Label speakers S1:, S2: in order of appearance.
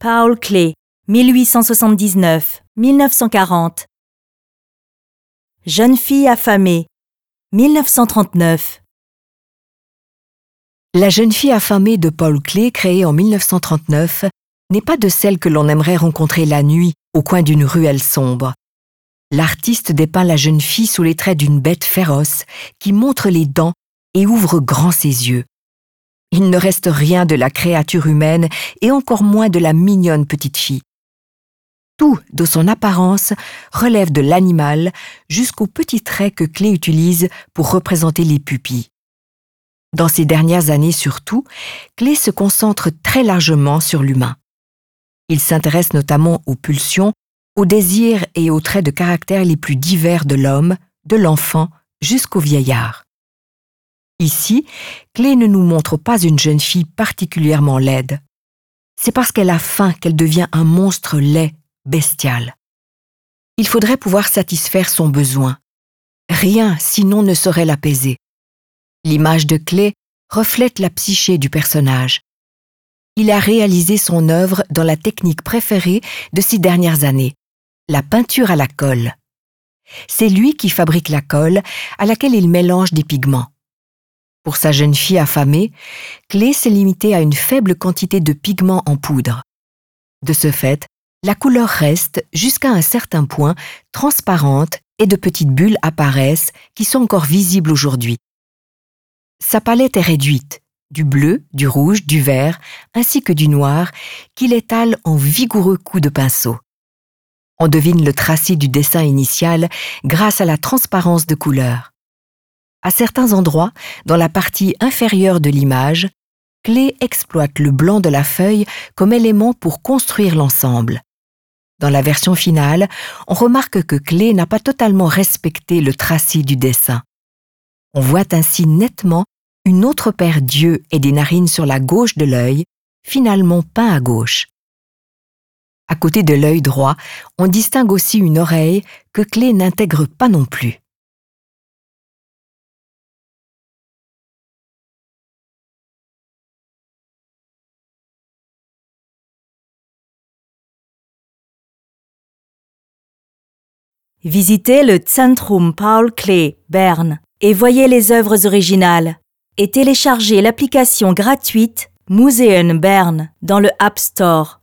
S1: Paul Klee, 1879-1940. Jeune fille affamée, 1939.
S2: La jeune fille affamée de Paul Klee, créée en 1939, n'est pas de celle que l'on aimerait rencontrer la nuit au coin d'une ruelle sombre. L'artiste dépeint la jeune fille sous les traits d'une bête féroce qui montre les dents et ouvre grand ses yeux. Il ne reste rien de la créature humaine et encore moins de la mignonne petite fille. Tout, de son apparence, relève de l'animal jusqu'aux petits traits que Clé utilise pour représenter les pupilles. Dans ces dernières années surtout, Clé se concentre très largement sur l'humain. Il s'intéresse notamment aux pulsions, aux désirs et aux traits de caractère les plus divers de l'homme, de l'enfant jusqu'au vieillard. Ici, Clé ne nous montre pas une jeune fille particulièrement laide. C'est parce qu'elle a faim qu'elle devient un monstre laid, bestial. Il faudrait pouvoir satisfaire son besoin. Rien sinon ne saurait l'apaiser. L'image de Clé reflète la psyché du personnage. Il a réalisé son œuvre dans la technique préférée de ces dernières années, la peinture à la colle. C'est lui qui fabrique la colle à laquelle il mélange des pigments. Pour sa jeune fille affamée, Clé s'est limitée à une faible quantité de pigments en poudre. De ce fait, la couleur reste, jusqu'à un certain point, transparente et de petites bulles apparaissent qui sont encore visibles aujourd'hui. Sa palette est réduite, du bleu, du rouge, du vert, ainsi que du noir, qu'il étale en vigoureux coups de pinceau. On devine le tracé du dessin initial grâce à la transparence de couleur. À certains endroits, dans la partie inférieure de l'image, Clé exploite le blanc de la feuille comme élément pour construire l'ensemble. Dans la version finale, on remarque que Clé n'a pas totalement respecté le tracé du dessin. On voit ainsi nettement une autre paire d'yeux et des narines sur la gauche de l'œil, finalement peint à gauche. À côté de l'œil droit, on distingue aussi une oreille que Clé n'intègre pas non plus.
S1: Visitez le Zentrum Paul Klee, Berne, et voyez les œuvres originales. Et téléchargez l'application gratuite Museum Berne dans le App Store.